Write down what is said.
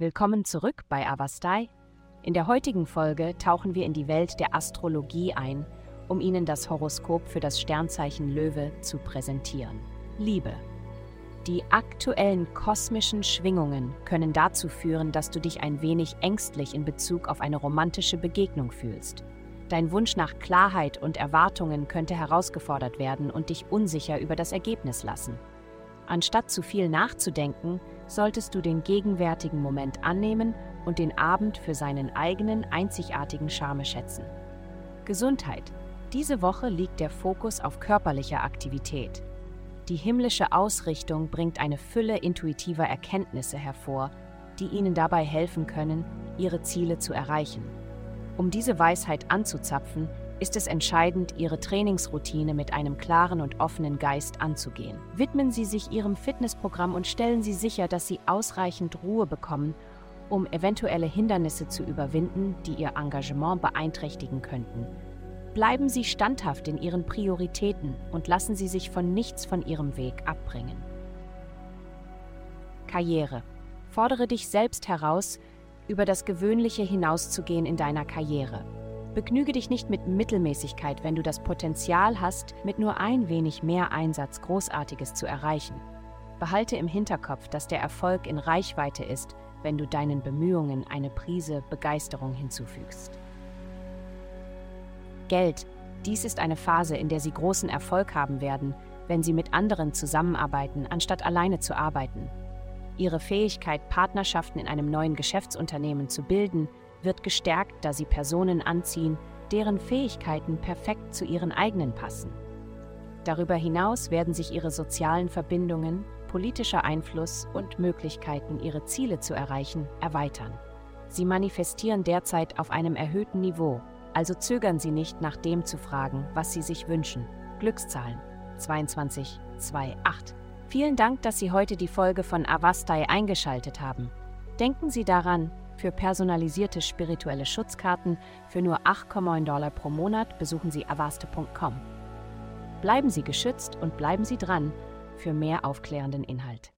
Willkommen zurück bei Avastai. In der heutigen Folge tauchen wir in die Welt der Astrologie ein, um Ihnen das Horoskop für das Sternzeichen Löwe zu präsentieren. Liebe. Die aktuellen kosmischen Schwingungen können dazu führen, dass du dich ein wenig ängstlich in Bezug auf eine romantische Begegnung fühlst. Dein Wunsch nach Klarheit und Erwartungen könnte herausgefordert werden und dich unsicher über das Ergebnis lassen. Anstatt zu viel nachzudenken, solltest du den gegenwärtigen Moment annehmen und den Abend für seinen eigenen einzigartigen Charme schätzen. Gesundheit. Diese Woche liegt der Fokus auf körperlicher Aktivität. Die himmlische Ausrichtung bringt eine Fülle intuitiver Erkenntnisse hervor, die Ihnen dabei helfen können, Ihre Ziele zu erreichen. Um diese Weisheit anzuzapfen, ist es entscheidend, Ihre Trainingsroutine mit einem klaren und offenen Geist anzugehen. Widmen Sie sich Ihrem Fitnessprogramm und stellen Sie sicher, dass Sie ausreichend Ruhe bekommen, um eventuelle Hindernisse zu überwinden, die Ihr Engagement beeinträchtigen könnten. Bleiben Sie standhaft in Ihren Prioritäten und lassen Sie sich von nichts von Ihrem Weg abbringen. Karriere. Fordere dich selbst heraus, über das Gewöhnliche hinauszugehen in deiner Karriere. Begnüge dich nicht mit Mittelmäßigkeit, wenn du das Potenzial hast, mit nur ein wenig mehr Einsatz Großartiges zu erreichen. Behalte im Hinterkopf, dass der Erfolg in Reichweite ist, wenn du deinen Bemühungen eine Prise Begeisterung hinzufügst. Geld. Dies ist eine Phase, in der Sie großen Erfolg haben werden, wenn Sie mit anderen zusammenarbeiten, anstatt alleine zu arbeiten. Ihre Fähigkeit, Partnerschaften in einem neuen Geschäftsunternehmen zu bilden, wird gestärkt, da sie Personen anziehen, deren Fähigkeiten perfekt zu ihren eigenen passen. Darüber hinaus werden sich ihre sozialen Verbindungen, politischer Einfluss und Möglichkeiten, ihre Ziele zu erreichen, erweitern. Sie manifestieren derzeit auf einem erhöhten Niveau, also zögern Sie nicht nach dem zu fragen, was Sie sich wünschen. Glückszahlen 2228. Vielen Dank, dass Sie heute die Folge von Avastai eingeschaltet haben. Denken Sie daran, für personalisierte spirituelle Schutzkarten für nur 8,9 Dollar pro Monat besuchen Sie avaste.com. Bleiben Sie geschützt und bleiben Sie dran für mehr aufklärenden Inhalt.